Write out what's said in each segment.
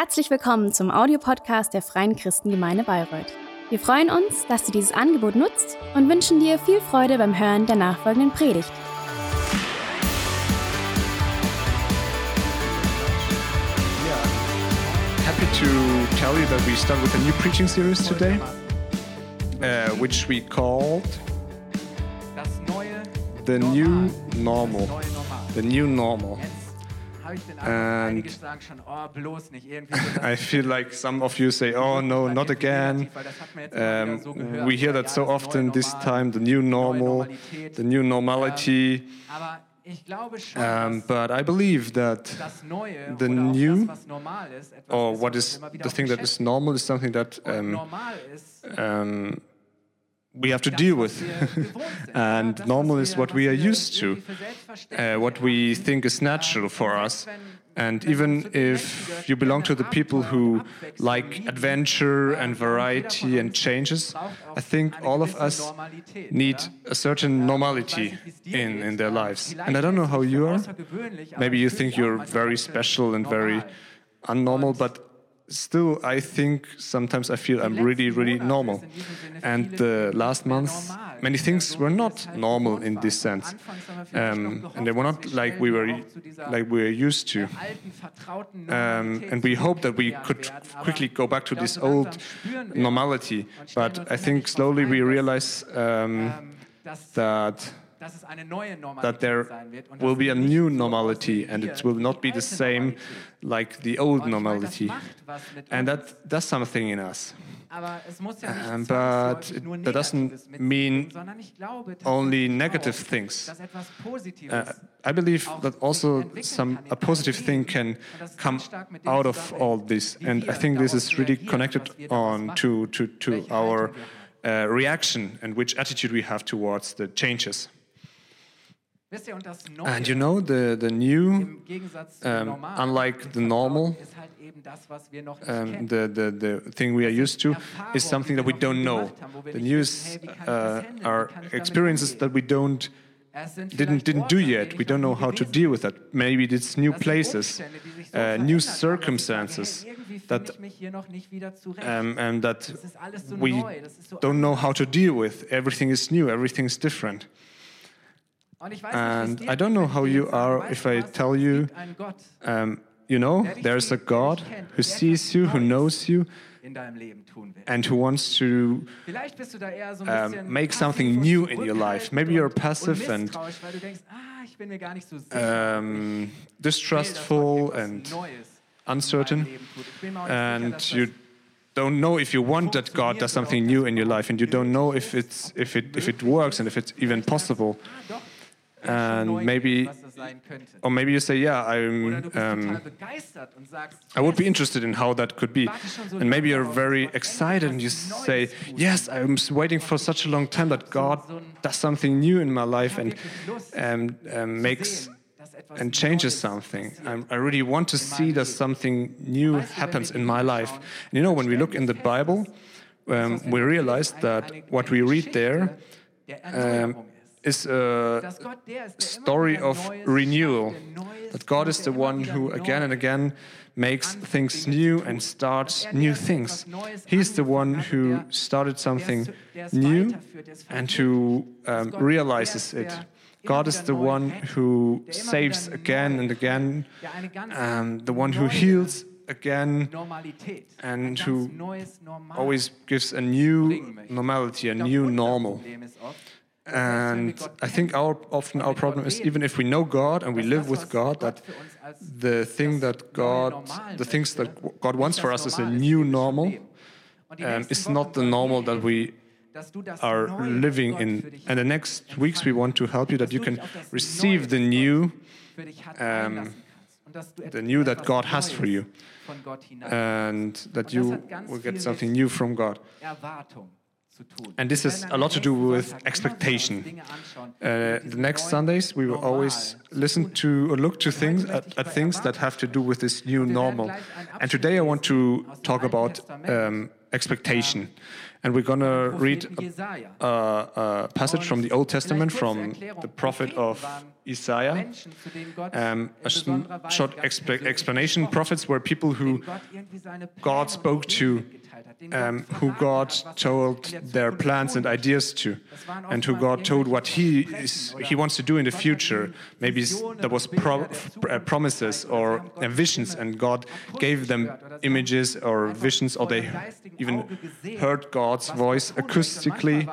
Herzlich willkommen zum Audiopodcast der Freien Christengemeinde Bayreuth. Wir freuen uns, dass du dieses Angebot nutzt und wünschen dir viel Freude beim Hören der nachfolgenden Predigt. Yeah, happy to tell you that we start with a new preaching series today, uh, which we called Das neue The. New Normal. The New Normal. And- einige sagen schon, oh, bloß nicht irgendwie. So das I feel like some of you say, oh no, not again. negativ, weil das hat man jetzt immer wieder so Um, we hear that so often this time, the new normal, the new normality. Aber ich glaube schon, Um, but I believe that the new- das, was normal ist, etwas or what is uns immer wieder the thing that is normal is something that um, we have to deal with. And normal is what we are used to. uh, what we think is natural for us. And even if you belong to the people who like adventure and variety and changes, I think all of us need a certain normality in, in their lives. And I don't know how you are. Maybe you think you're very special and very unnormal, but still, I think sometimes I feel I'm really, really normal. And the last month, many things were not normal in this sense. Um, and they were not like we were like we were used to. Um, and we hope that we could quickly go back to this old normality. But I think slowly we realize um, that that there will be a new normality and it will not be the same like the old normality. And that does something in us. Um, but it- that doesn't mean Only negative things. Uh, I believe that also some a positive thing can come out of all this, and I think this is really connected on to to, to our uh, reaction and which attitude we have towards the changes. And you know, the the new, um, unlike the normal, um, the, the the thing we are used to is something that we don't know. The new is uh, are experiences that we don't didn't didn't do yet. We don't know how to deal with that. Maybe it's new places, uh, new circumstances that um, and that we don't know how to deal with. Everything is new. Everything is different. And I don't know how you are if I tell you, um, you know, there's a God who sees you, who knows you, in deinem Leben tun will. and who wants to Vielleicht bist du da eher so ein um, make something new in your life. Maybe you're passive and misstrauisch, weil du denkst, ah, ich bin mir gar nicht so sicher. um, distrustful and uncertain, meinem Leben tut. Ich bin mir auch nicht sicher, and you don't know if you want that God does something new in your life, and you don't know if it's if it if it works and if it's even possible. And maybe-. Or maybe you say, yeah, I'm. Um, I would be interested in how that could be. And maybe you're very excited and you say, Yes, I'm waiting for such a long time that God does something new in my life and um, um, makes and changes something. I'm, I really want to see that something new happens in my life. And you know, when we look in the Bible, um, we realize that what we read there um. Is a Dass Gott der ist, der immer story of renewal. schafft, der Neues That God is the one who again and again makes things new and starts er new der ist, der things. etwas Neues He is the one angefangen hat und who started something der es- der es new weiterführt, der es and who um, realizes it. God is the one who saves again and again, der eine ganz um, the one who heals again and who always gives a new normality, a new normal. Problem ist oft, dass And selbst wenn wir Gott I think our, often our problem is even if we know God and we live with God, that für uns als the thing that God, the things that God wants for us is a new wie wir schon normal, leben. Und die um, Wochen not the normal that we dass du das are living in. And the next weeks we want to help you that you can dich auf das receive the new, um, einlassen kannst. Und dass du the new that God has for you, von Gott hinein and that you will get something new from God. And this has a lot to do with expectation. Uh, the next Sundays, we will always listen to or look to things at, at things that have to do with this new normal. And today I want to talk about um, expectation. And we're going to read a, a, a passage from the Old Testament from the prophet of Isaiah. Um, a short explanation prophets were people who God spoke to, Um, who God told their plans and ideas to, and who God told what he is he wants to do in the future. Maybe there was pro uh, promises or uh, visions, and God gave them images or visions, or they even heard God's voice acoustically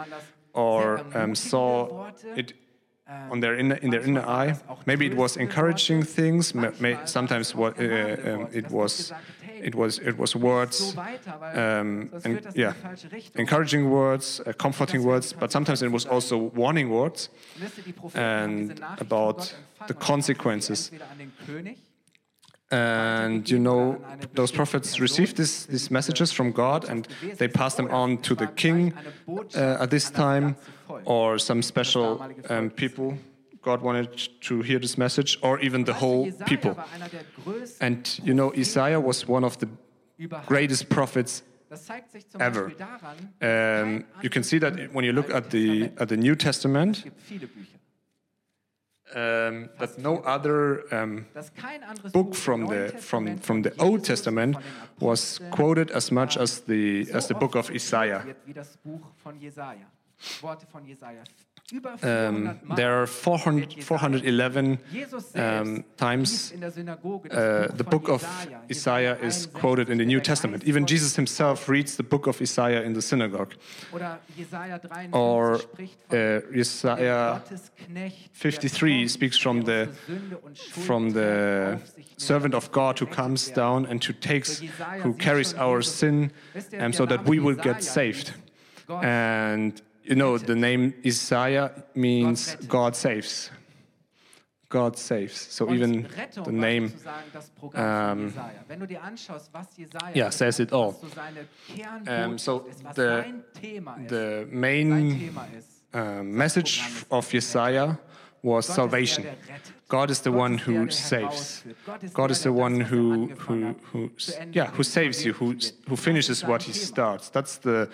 or um, saw it on their inner, in their inner eye. Maybe it was encouraging things. may, sometimes what uh, um, it was gesagt hat, hey, it was it was words, um, and führt das in yeah, die falsche Richtung. encouraging words, uh, comforting words, but sometimes it was also warning words. Und wisst ihr, die Propheten haben diese and about the empfangen und haben sie consequences. entweder an den König And you know, those prophets received this, these messages from God and they passed them on to the king uh, at this time or some special um, people. God wanted to hear this message or even the whole people. And you know, Isaiah was one of the greatest prophets. Ever. Um, you can see that when you look at the at the New Testament, um, that no other um, book from the from from the Old Testament was quoted as much as the as the book of Isaiah. Wird Wie das Buch von Jesaja. Worte von Jesaja. Über Um, there are 400, 411 um, times liest in der Synagoge das uh, the book of Isaiah is quoted in the New Testament. Even Jesus himself reads the book of Isaiah in the synagogue. Oder Jesaja 53 Or uh, Isaiah 53 speaks from the unsere Sünde und Schuld from the trägt, auf sich nimmt, servant of God who comes down and who takes who carries our sin um, so that we will get saved. And you know the name Isaiah means rettet. God saves. God saves. So Und even Rettung the name sozusagen das Programm von um, Jesaja. Dir was yeah, says it all. so Um, so the- sein Thema ist, the main uh, message of Isaiah was salvation. Ist der, der rettet. God is the one who saves. herausführt. Gott ist God is the one who who who yeah who saves you, who who finishes what he starts. That's the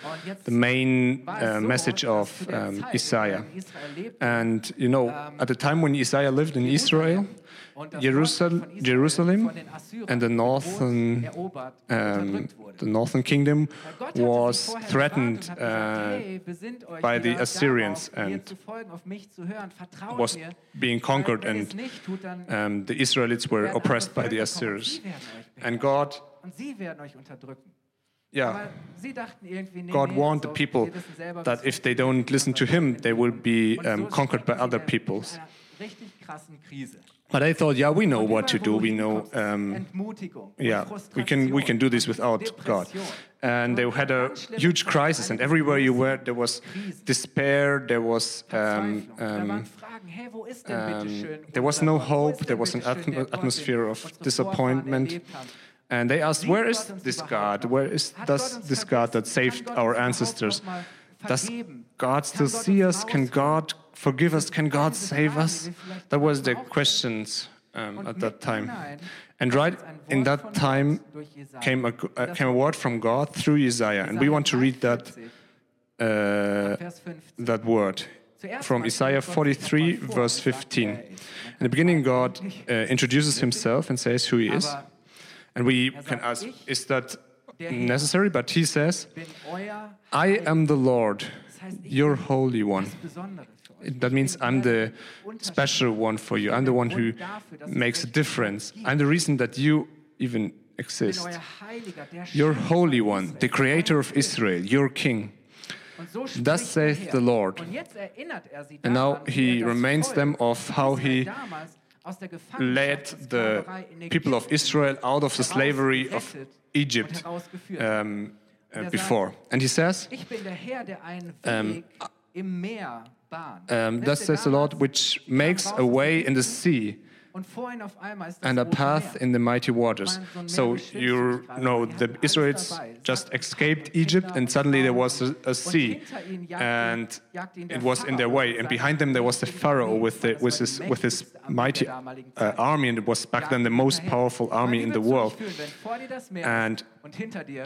the main uh, message of um, Zeit, in der Isaiah. in Israel lebte, And you know, at the time when Isaiah lived in Israel, Jerusal- Volk von Israel Jerusalem von den Assyrern and the northern, um, the northern kingdom Weil Gott hatte sie was threatened gewarnt und hat gesagt, uh, hey, besinnt euch by the Assyrians and zu folgen, auf mich zu hören, vertraut was being conquered Weil wenn ihr es and nicht tut, dann um, the Israelites were oppressed by the Völker kommen und Assyrians. sie werden euch And. God, Und sie werden euch unterdrücken. yeah, Aber sie dachten irgendwie, nee, God warned the people wir wissen selber, that if they don't listen to him, they will be um, conquered by other peoples. But I thought, yeah, we know what to do. We know, um, yeah, we can we can do this without God. And they had a huge crisis, and everywhere you were, there was despair. There was um, um, um, there was no hope. There was an atm- atmosphere of disappointment. And they asked, where is this God? Where is does this God that saved our ancestors? Does? God still see us? Can? God forgive us? Can God save us? That was the questions um, at that time. And right in that time came a, uh, came a word from God through Isaiah, and we want to read that uh, that word from Isaiah stellt Gott sich 43, noch mal vor verse 15. wer er ist. In the beginning, God uh, introduces Himself and says who He is, and we can ask, is that necessary? But He says, I am the Lord, your Holy One. Das Besondere für euch. That means I'm the special one for you. I'm the one who Grund dafür, dass es makes a difference. I'm the reason that you even exist. Your Holy One, the Creator of. Israel, your King. Thus saith the Lord. Und jetzt erinnert sie And now he reminds them of how he damals aus der led the people of Israel out of the slavery of Egypt und herausgeführt hat. um, uh, before. And he says, Ich bin der Herr, der einen Weg im Meer bahnt. um, Thus says the Lord, which makes a way in the sea Und vor ihnen auf einmal ist das and a path in the mighty waters. So you know the Israelites just escaped Egypt, and suddenly there was a, a sea, and it was in their way. And behind them there was the Pharaoh with the, with his with his mighty uh, army, and it was back then the most powerful army in the world. And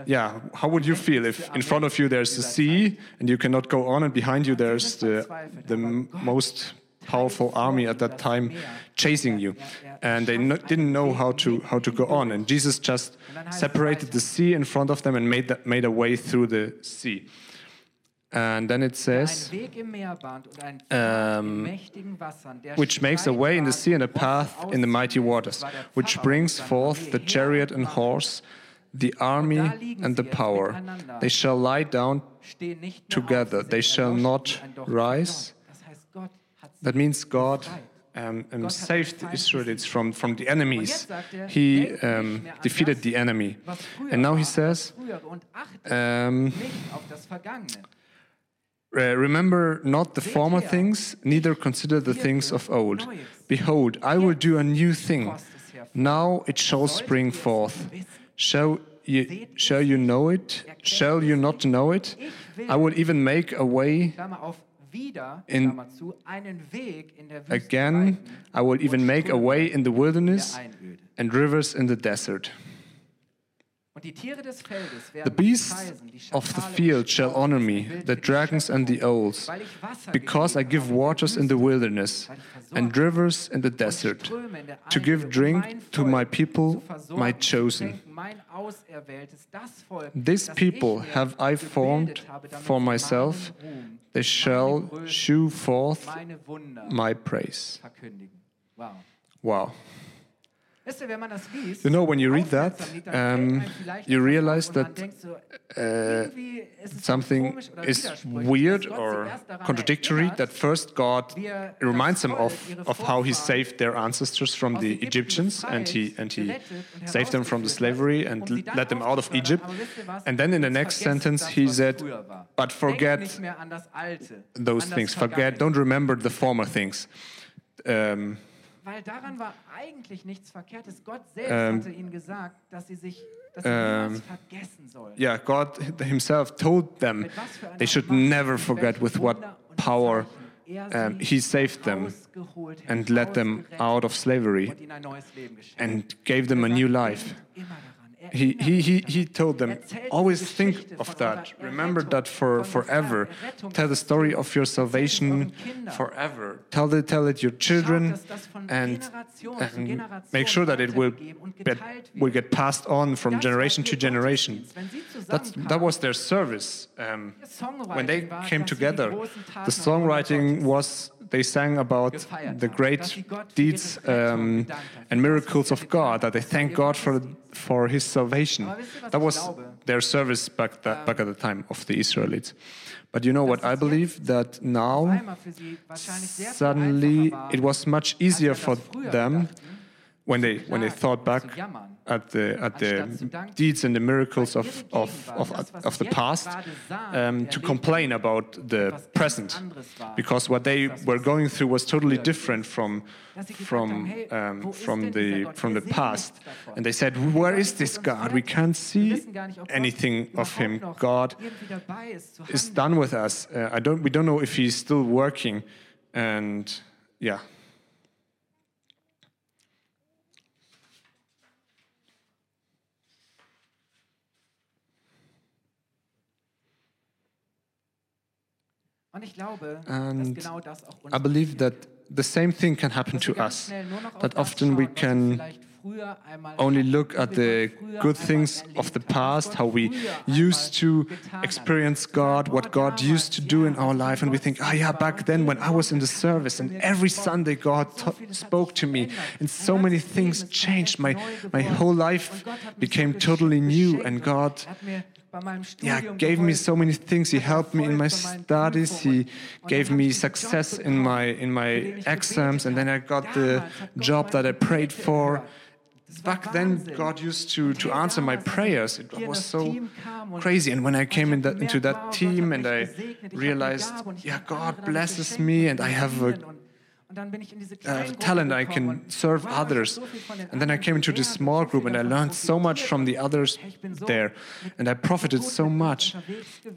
yeah, how would you feel if in front of you there's the sea and you cannot go on, and behind you there's the the most powerful army at that time chasing you, and they no, didn't know how to how to go on, and Jesus just separated the sea in front of them and made that, made a way through the sea. And then it says, um, which makes a way in the sea and a path in the mighty waters, which brings forth the chariot and horse, the army and the power. They shall lie down together, they shall not rise. That means God um, um, saved the Israelites from, from the enemies. He um, defeated the enemy. And now he says, um, Remember not the former things, neither consider the things of old. Behold, I will do a new thing. Now it shall spring forth. Shall you, shall you know it? Shall you not know it? I will even make a way in again. I will even make a way in the wilderness and rivers in the desert. The beasts of the field shall honor me, the dragons and the owls, because I give waters in the wilderness and rivers in the desert, to give drink to my people, my chosen. This people have I formed for myself, they shall shew forth my praise. Wow. You know, when you read that, um, you realize that uh, something is weird or contradictory. That first God reminds them of, of how He saved their ancestors from the Egyptians and He and He saved them from the slavery and led them out of Egypt. And then in the next sentence He said, "But forget those things. Forget. Don't remember the former things." Um, Weil daran war eigentlich nichts Verkehrtes. Gott selbst Ähm, hatte ihnen gesagt, dass sie sich dass sie ähm, vergessen sollen. yeah, God Himself told them they should never forget with what power er um, sie He saved them and led them out of slavery and gave them a new life. Denk immer daran, He, he, he, he told them, always think of that. Remember that for forever. Tell the story of your salvation forever. Tell, the, tell it your children dass das von and, and make sure that it will, get, will get passed on from generation to generation. That's, that was their service. Um, when they came dass sie die together, the songwriting was they sang about the great sie Gott für deeds um, and miracles of God, that they thank God for, for His salvation. Aber wisst ihr, was That was their service back, that, back at the time of the Israelites. But you know what? I believe? That now, einmal für sie wahrscheinlich sehr viel suddenly, it was much easier for them when they, when they thought back at the, at the Anstatt zu danken. deeds and the miracles of, of, of, of the past um, to complain about the present. because what they were going through was totally different from Dass sie gesagt from um, from the from the past. and they said where is this God? We can't see wissen gar nicht, ob Gott anything of him. God irgendwie dabei ist, zu is done with us. Uh, I don't we don't know if he's still working and yeah And genau das auch uns I believe that the same thing can happen to us schnell nur noch auf that often we schauen, was wir can vielleicht früher einmal only look at the good things of the past, how we used to experience God, what oh, God used to do in our life, and we think, ah, yeah, back then when I was in the service, and every Sunday God spoke to me, and so many things changed. My my whole life became totally new, and God yeah, gave me so many things. He helped me in my studies. He gave me success in my in my exams, and then I got the job that I prayed for. Back then, God used to, to answer my prayers. It was so crazy. And when I came in that, into that team and I realized, yeah, God blesses me and I have a Und dann bin ich in diese uh, talent I can serve wow, ich hab others. so viel von den And then I came into this small group and I learned so much from the others ich bin so there. And I profited so much.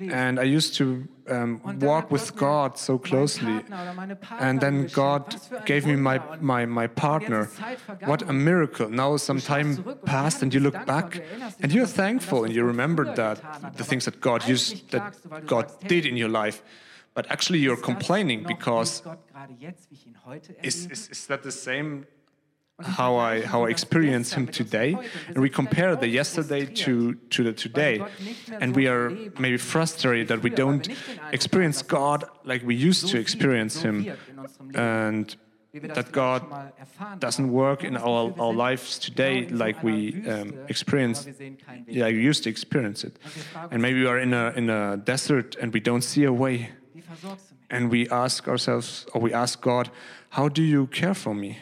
And I used to um, walk with God so closely. Partner oder meine And then. God Was für ein gave me my, my, my partner. jetzt ist Zeit vergangen What a miracle. Now some time passed and you look back du erinnerst dich and you're thankful and you remember that, the things that God used, that klagst du, weil du God did in your life. But actually you're complaining because wie Gott gerade jetzt, wie ich ihn heute is, is, is that the same how I how I experience him today, and we compare the yesterday to to the today, Gott nicht mehr and we are maybe frustrated that we früher, weil wir don't nicht den Eindruck experience er God like we used to experience Him, wirkt in unserem Leben, and wie wir das that God schon mal erfahren doesn't work in our our lives today genau in so like we um, experienced wir sehen keinen Weg. yeah, we used to experience it, Und wir fragen and maybe we are in a in a desert and we don't see a way, Wie versorgst du mich? and we ask ourselves or we ask God, how do you care for me?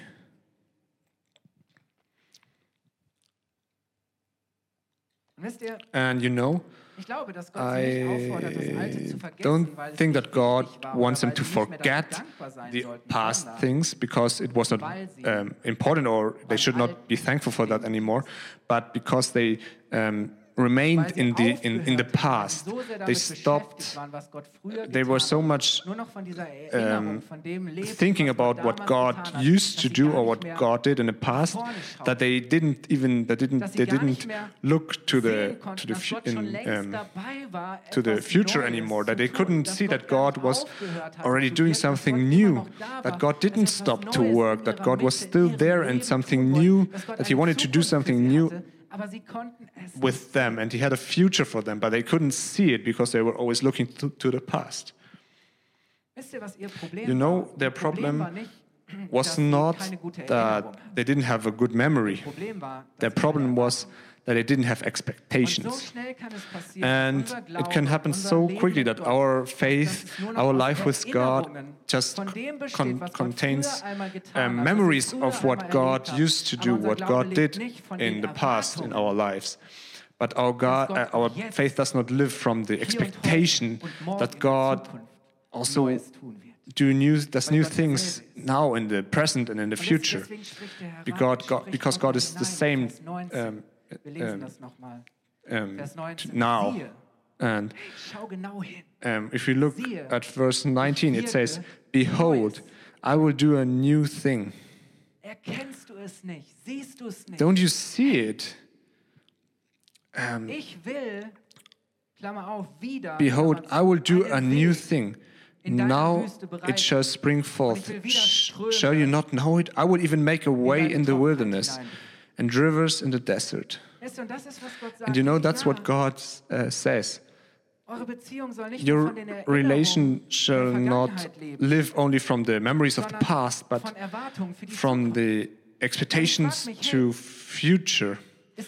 Und wisst ihr, And you know. ich glaube, dass Gott sie nicht auffordert, das Alte I don't think that God wants them to sie nicht mehr dafür forget the past things because it was not um, important or they should not be thankful for that anymore, but because they um, remained in the in, in the past. They stopped beschäftigt waren, was Gott früher they were so much nur noch von dieser Erinnerung, von dem lebten, thinking about what God used to do or what God did in the past that they didn't even that didn't they didn't look to the to the dass fu- Gott schon in, um, to the future anymore, that they couldn't see that God was already doing something new, immer noch da war, that God didn't stop to work, that God was still there and something new, that He wanted to do something new hatte, aber sie konnten es with them and He had a future for them, but they couldn't see it because they were always looking to, to the past. Wisst ihr, was ihr Problem You know, war? their Problem problem war nicht, Was not that they didn't have a good memory. Problem war, Their problem was that they didn't have expectations. schnell kann es passieren, And it can happen so quickly that our faith, es nur noch our life with God, just von dem besteht, con- contains früher um, hat, was wir memories of what God used to do, what God did in the past in our lives. But our God, uh, our faith does not live from the hier und heute expectation und morgen in that God also Neues tun wird. do new, does new things now in the present and in the future. deswegen spricht der Herr Because God, because God is the same um, Wir lesen um, das nochmal. um, Vers 19. now. Siehe, And schau genau hin. um, if you look at verse 19, it says, Behold, I will do a new thing. Erkennst du es nicht? Siehst du es nicht? Don't you see it? Um, Ich will, Klammer auf, wieder. Behold, I will do a new thing. Now it shall spring forth. will wieder Sh- Ströme Shall you not know it? I will even make a way in the wilderness. And rivers in the desert. Weißt du, und das ist, was Gott sagt. And you know, that's what God uh, says. Eure Beziehung soll nicht nur Your relation shall not live only from the memories of the past, but von Erwartungen für die from the expectations to future. Um,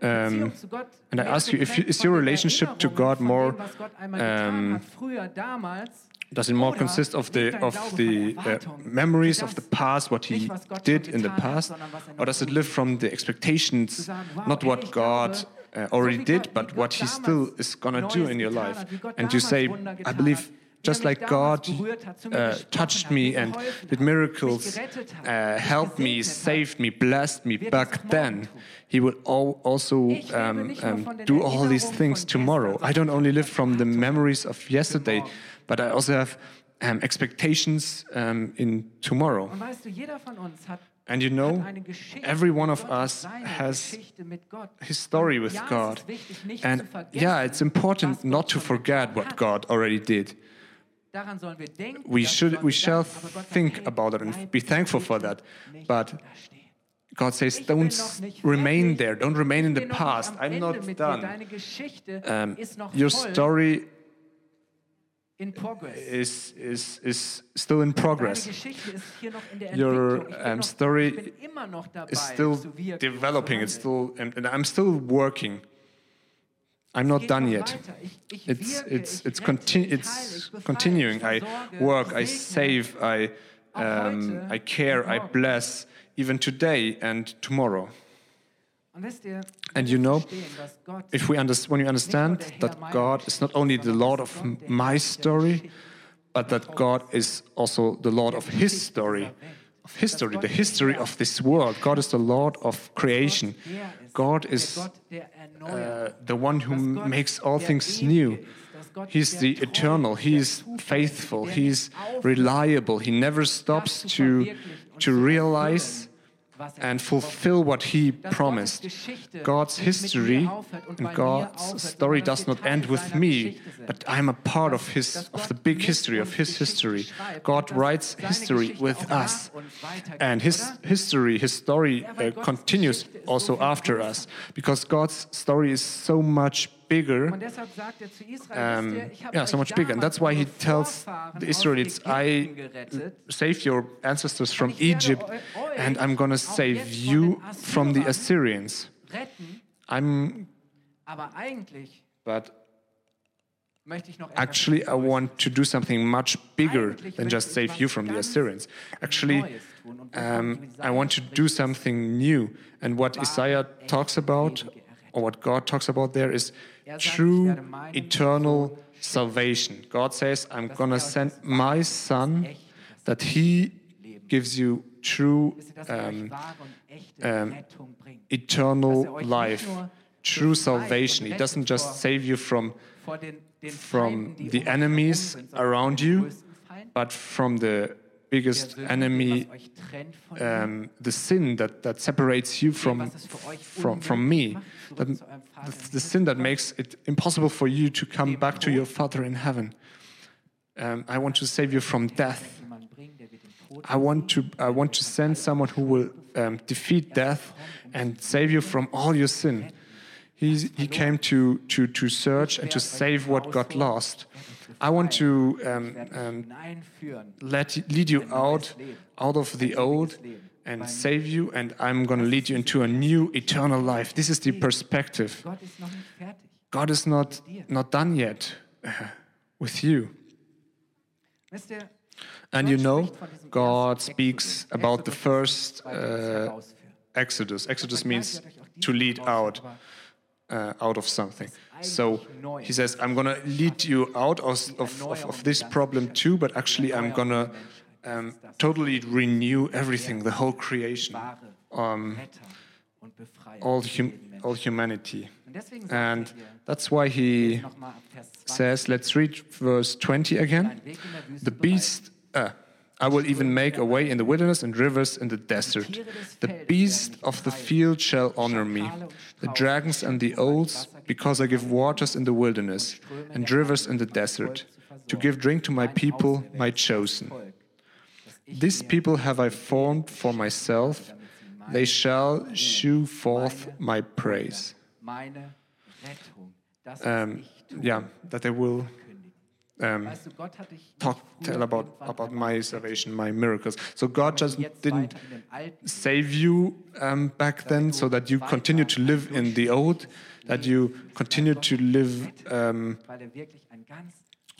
Beziehung zu Gott and I ask you, if is your relationship to God more, dem, was Gott einmal getan um, hat, früher, damals, Does it more consist of the of the uh, memories of the past, what he nicht, was Gott did in the past, er or does it live from the expectations, Zu sagen, wow, not what God uh, already did, but what He still is gonna do in your life? hat, wie Gott And you say, I believe, just like God berührt hat, zu mir uh, touched me and did miracles, mich gerettet hat, uh, helped me, saved me, blessed me back then. He will also um, um, do all these things tomorrow. I don't only live from the memories of yesterday. But I also have um, expectations um, in tomorrow. Weißt du, jeder von uns hat, And you know, every one of us has Geschichte mit Gott. his story with ja, God. wichtig, And yeah, it's important not to forget what. God already did. Daran sollen wir denken. We should, we shall danken, aber Gott sagt, think about it and be thankful for that. But. God says, don't noch s- nicht remain there, don't remain in the past. I'm not done. Um, your story. Is, is, is still in progress. Geschichte ist hier noch in der Your, Entwicklung. Ich bin, um, story ich bin immer noch dabei, It's still developing, it's still, and, and I'm still working. I'm not done yet. weiter. Ich, ich It's, it's, it's, conti- it's heile, ich befreie, continuing. I work, I save, I, um, I care, I bless, even today and tomorrow. Und wisst ihr, And you know, verstehen, dass Gott If we understand, when you understand that God is not only the Lord of my story, but that God is also the Lord of his story. Of history, the history of this world. God is the Lord of creation. God is uh, the one who makes all things new. He's the eternal. He is faithful. der He's reliable. He never stops to, to realize and fulfill what he promised. God's history mir aufhört und bei and God's story does not end with me, but I'm a part of his of the big history of his history. God writes history with us. And his history, his story uh, continues also after us because God's story is so much bigger Und deshalb sagt er zu Israel, um, ich habe yeah, so much bigger. And that's why he tells the Israelites, I saved your ancestors from Egypt, and I'm gonna save you from the Assyrians. I'm, but möchte ich noch etwas actually, I want to do something much bigger than just save you from the Assyrians. Actually, Neues tun. Und wovon um, I want to do something new. And what Isaiah talks about, or what God talks about there, is true eternal salvation. God says, I'm going to send my son das echte, das that he gives you true Wisst ihr, dass um, euch wahre und echte um, eternal er life, true salvation. He doesn't just save you from, Vor den, den from the um enemies around you, but from the biggest enemy, was euch trennt von ihm. um, the sin that, that separates you from, was es für euch from, from me, that, zurück zu eurem Vater the, the sin that makes it impossible for you to come back to your Father in heaven. Um, I want to save you from death. jemanden bringen, der wird den Tod I want to I want to send someone who will um, defeat death and save you from all your sin. He's, he came to, to, to search and to save what got lost. I want to um, um, let lead you out out of the old and save you, and I'm going to lead you into a new eternal life. This is the perspective. Gott ist noch nicht fertig. God is not not done yet uh, with you. And you know, spricht von diesem God speaks about the first ist, weil uns uh. Exodus. Exodus means gleich wird euch auch to lead out, uh, out of something. So he says, I'm going to lead you out of, of, of, this problem too, but actually I'm going to um, totally renew everything, the whole creation, um, Retter und Befreier all, hum, all humanity. Und deswegen sagt And er that's why he nochmal ab Vers 20, says, let's read verse 20 again. einen Weg in der Wüste The beast, uh, I will even make a way in the wilderness and rivers in the desert. The beast of the field shall honor me, the dragons and the owls, because I give waters in the wilderness and rivers in the desert, to give drink to my people, my chosen. Volk, das ich This people have I formed for myself, they shall shew forth my praise. meine Rettung, das Um, yeah, that they will. Um, Weißt du, Gott hat dich nicht talk, tell about, about my salvation, my miracles. So God just didn't weiter in den alten save you um, back then so that you continue to live in the old, that you continue to live um, er wirklich ein ganz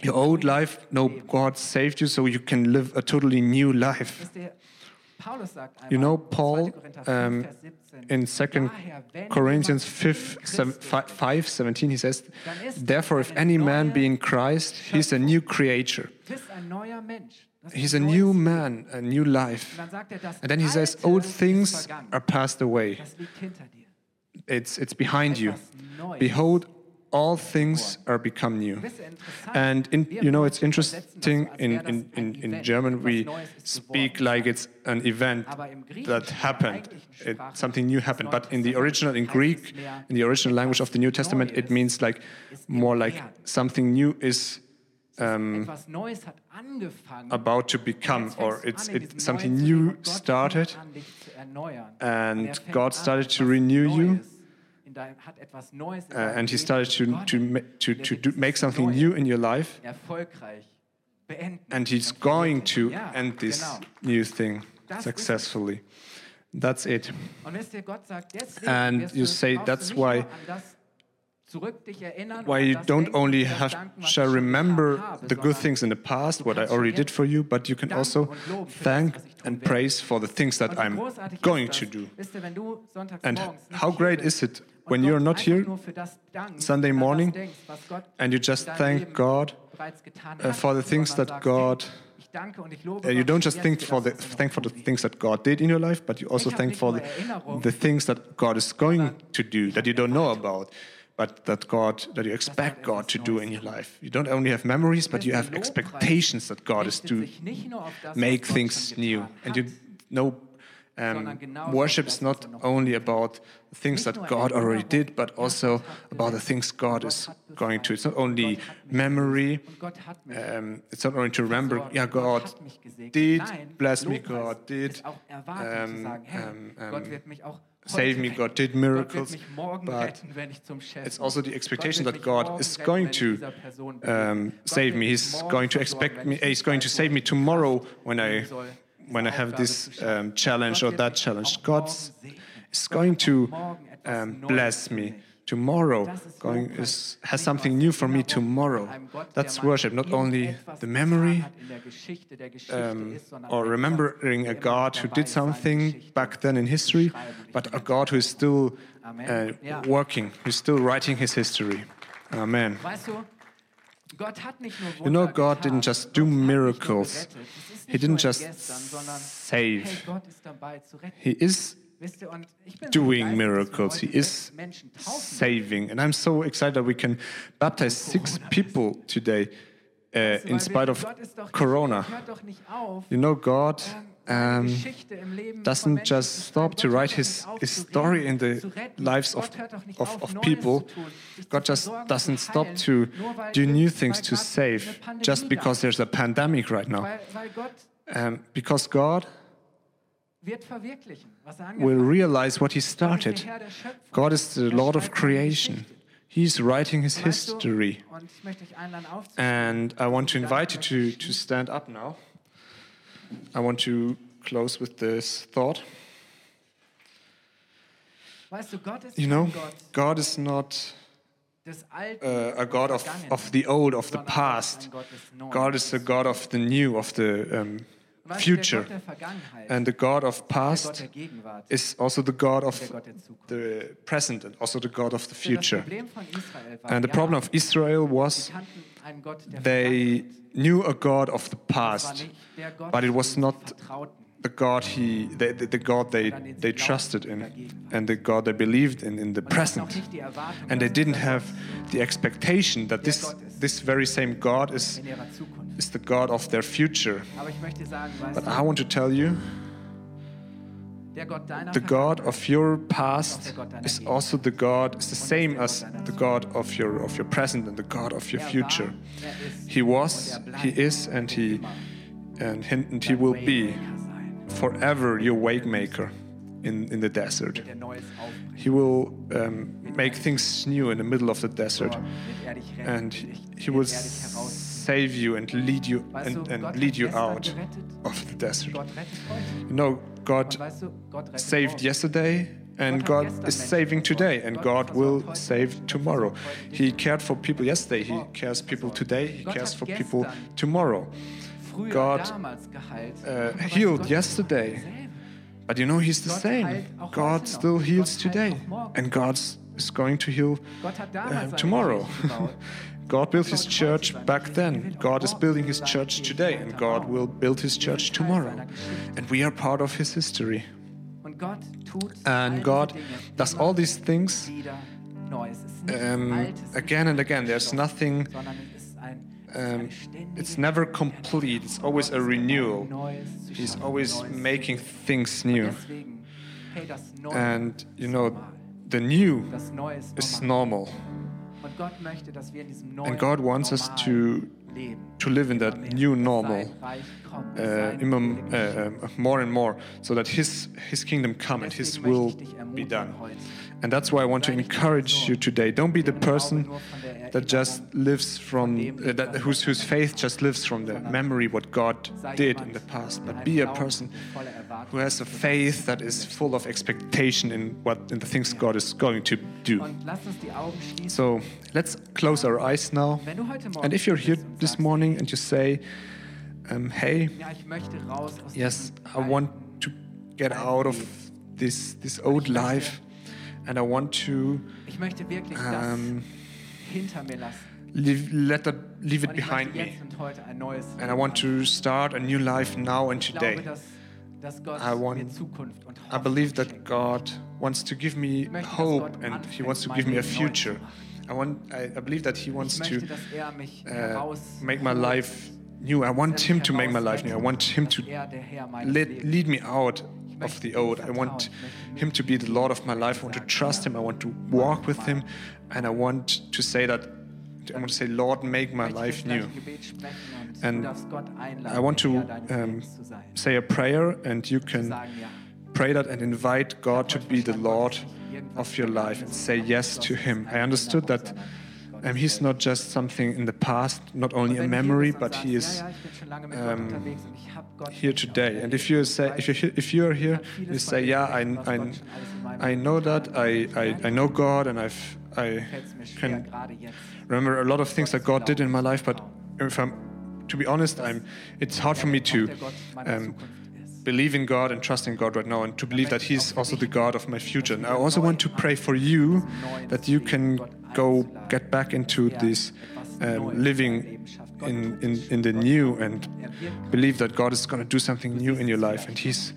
your old life. No, God saved you so you can live a totally new life. You know, Paul um, in 2 Corinthians jemand 5, seven- 5 17, he says, Therefore, if any man be in Christ, he's a new creature. bist ein neuer Mensch. Das ist He's a new man, a new life. Und dann sagt er, And then he says, Old things are passed away. Das liegt hinter dir. It's, it's behind you. Behold, all things are become new. And in, you know, it's interesting in, in, in, in German, we speak like it's an event that happened. It, something new happened. But in the original, in Greek, in the original language of the New Testament, it means like more like something new is um, about to become, or it's an, in it, diesem something new started, and God started to renew you. Uh, and He started to to to to do, make something new in your life, erfolgreich beenden. and He's going to. End this new thing Das ist es. successfully. That's it. Und wisst ihr, Gott sagt, And you say that's why- nur an das zurück dich erinnern, Why you don't only have, shall ich schon getan remember the good things in the past, what I already did for you, but you can also und loben für das, thank was ich tun and praise for the things that I'm going to do. Wisst ihr, wenn du sonntags And how great is it when you're not here nur für das dankst, Sunday morning denkst, was Gott and you just thank God uh, for the things that God ich danke und ich lobe Uh, you don't just think for the das, was noch thank for the things that God did in your life, but you also thank for the, the things that God is going to do that you don't know about, but that God that you expect God to do in your life. You don't only have memories, but you have expectations that God is to sich nicht nur auf das, make things new, and you know. Um, worship is not only about things that God already did, but also about the things God is going to. It's not only memory, und Gott hat mich um, it's not only to remember, yeah, God hat mich gesegnet. did bless me, God did ist auch Erwartung zu um, Gott wird mich auch save me. God did miracles, but retten, wenn ich zum Chef it's also the expectation that God is going to dieser Person begegne. um, save me. He's going to expect me. He's going to save me tomorrow when I nehmen soll, diese when I have this um, challenge or that challenge. God's is going to um, bless me. Tomorrow going is has something new for me tomorrow. That's worship, not only the memory um, or remembering a God who did something back then in history, but a God who is still uh, working, who's still writing his history. Amen. You know, God didn't just do hat nicht nur miracles. gerettet. Es ist He didn't just save. hey, Gott ist dabei zu retten. He is Wisst ihr, und ich bin doing so begeistert, dass wir miracles. He is sechs Menschen taufen saving. And I'm so excited that we can baptize six people today uh, in spite of Gott ist doch nicht- Corona. Hört doch nicht auf, You know, God ähm, um, Geschichte im Leben von doesn't just stop to write his, his story in the lives of, Gott hört doch nicht of, of people. zu tun, sich God just doesn't stop to do new things to save just because there's a pandemic right now. Weil, weil Gott Um, because God wird verwirklichen, was er will realize what He hat. Gott ist started. der Herr der Schöpfung. God is the Er Lord of creation. He's writing His history. Und ich möchte dich einladen aufzustehen. And I want to invite you to, to stand up now. I want to close with this thought. Weißt du, Gott ist You know, God is not uh, a God of, of the old, of the sondern Gott ist past. ein Gott des Neuen. God is the God of the new, of the um, Weißt du, der future. Gott der Vergangenheit, And the God of past is also the God of Gott der Zukunft. the present and also the God of the future. Problem von Israel war, And the problem of Israel was kannten einen Gott der they knew a God of the past, nicht der Gott, but it was not. The God he, the, the, God they, they trusted in, and the God they believed in in the present. And they didn't have the expectation that this, this very same God is, is the God of their future. But I want to tell you, the God of your past is also the God, is the same as the God of your of your present and the God of your future. He was, he is, and he and, he- and he will be forever your waymaker in, in the desert. He will um, make things new in the middle of the desert, er and he will save you and lead you and, and lead you out of the desert. You know, God saved yesterday and God is saving today and God will save tomorrow. He cared for people yesterday, He cares people today, He cares for people tomorrow. God. Uh, Aber weißt du, healed yesterday, but you know He's the same. heilt auch heute God still heals today and God is going to heal uh, tomorrow. God built His church back then. Er auch God is building His church today, and God will build His church tomorrow. And we are part of His history. Und Gott tut all And God does all these things wieder neu. Es ist nichts um, again and again. There's nothing um, it's never complete. It's always a renewal. He's always making things new. And you know, the new is normal. And God wants us to to live in that new normal. Uh, uh, uh, more and more, so that His His kingdom come and His will be done. And that's why I want to encourage you today. Don't be the person that just lives from uh, that, whose whose faith just lives from the memory what God did in the past, but be a person der voller Erwartung who has a ist, für das, faith that is full of expectation in what in the things God is going to do. Und lass uns die Augen schließen. So let's close our eyes now. Wenn du heute Morgen And if you're here this morning and you say, um, "Hey, ja, ich möchte raus aus yes, I want to get out of this this old life," and I want to Ich möchte wirklich um, hinter mir lassen. leave, let that, leave it behind me. jetzt und heute ein neues And I want to start a new life now and today. dass, dass Gott I want- mir Zukunft und I believe that. God wants to give me hope and He wants to give me a Leben neu zu future. I want. I, I believe that He wants to er uh, make my life new. I want Him to make my life new. I want Him to er der Herr meines lead, lead me out of the old. I want Him to be the Lord of my life. I want to trust Him. I want to walk with Him, and I want to say that. I want to say, Lord, make my life new. ein Gebet sprechen und And du darfst Gott einladen, I want to um, Lebens zu sein. say a prayer, and you can pray that and invite God to be the Lord of your life and say yes to Him. I understood that um, He's not just something in the past, not only a Wenn du hier memory, but He is ja, ja, ich bin schon lange mit um, Gott unterwegs und ich hab Gott here today. And if you say, if you if you are here, Ich hab vieles you say, yeah, I, I, Gott schon alles in meinem I know that. I, I, I know God, and I've I can remember a lot of things that God did in my life. But if I'm to be honest, I'm. It's hard for me to um, believe in God and trust in God right now, and to believe that He's also the God of my future. And I also want to pray for you that you can go get back into this um, living in, in, in the new and believe that God is going to do something new in your life. And He's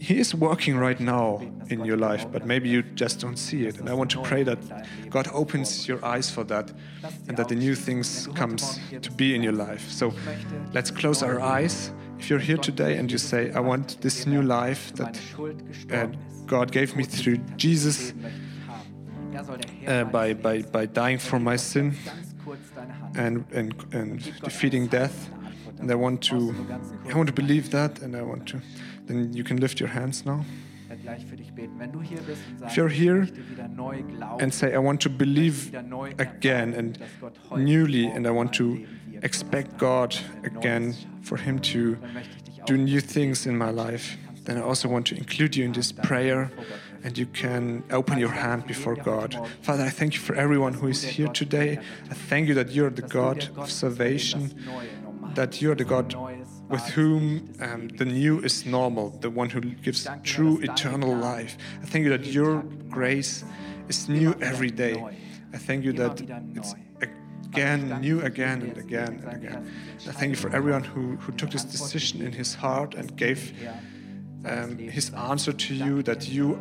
He is working right now in your life, but maybe you just don't see it. And I want to pray that God opens your eyes for that, and that the new things comes to be in your life. So let's close our eyes. If you're here today and you say, "I want this new life that uh. God gave me through Jesus uh, by, by, by dying for my sin and, and, and defeating death. And I want to, I want to believe that, and I want to. Then you can lift your hands now Ich werde gleich für dich beten. Wenn du hier bist und sagst, you're here möchte wieder neu glauben, and say, I want to believe again and dass Gott heute newly, and I want to expect God again for Him to Dann möchte ich dich do new things in my life. Then I also want to include you in this prayer, and you can open your hand before God. Father, I thank you for everyone who is here today. I thank you that you're the dass du der God of salvation. That you're the God with whom um, the new is normal, the one who gives true eternal life. I thank you that your grace is new every day. I thank you that it's again, new again and again and again. I thank you for everyone who, who took this decision in his heart and gave um, his answer to you that you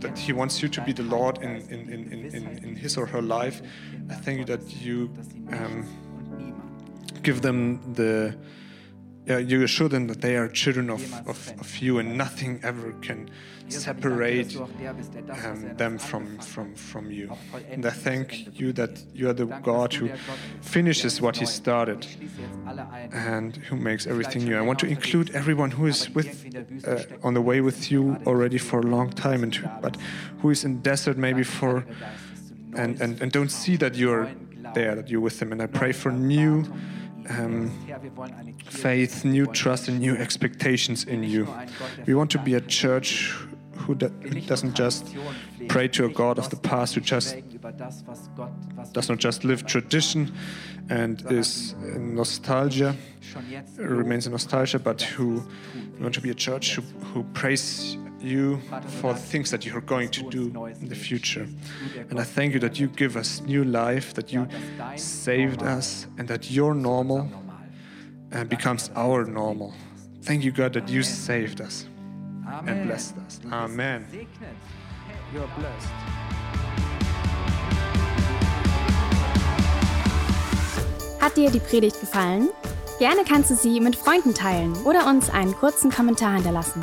that he wants you to be the Lord in, in, in, in, in, in his or her life. I thank you that you um, give them the yeah, you assure them that they are children of, of, of you and nothing ever can separate um, them from, from, from you. And I thank you that you are the God who finishes what He started and who makes everything new. I want to include everyone who is with uh, on the way with you already for a long time, and who, but who is in desert maybe for and, and, and don't see that you're there, that you're with them. And I pray for new um, faith, new trust, and new expectations in you. We want to be a church who, do, who doesn't just pray to a God of the past, who just does not just live tradition and is in nostalgia, remains in nostalgia, but who we want to be a church who, who prays you for the things that you are going to do in the future. And I thank you that you give us new life, that you saved us, and that your normal uh, becomes our normal. Thank you, God, that you saved us and blessed us. Amen. You are blessed. Hat dir die Predigt gefallen? Gerne kannst du sie mit Freunden teilen oder uns einen kurzen Kommentar hinterlassen.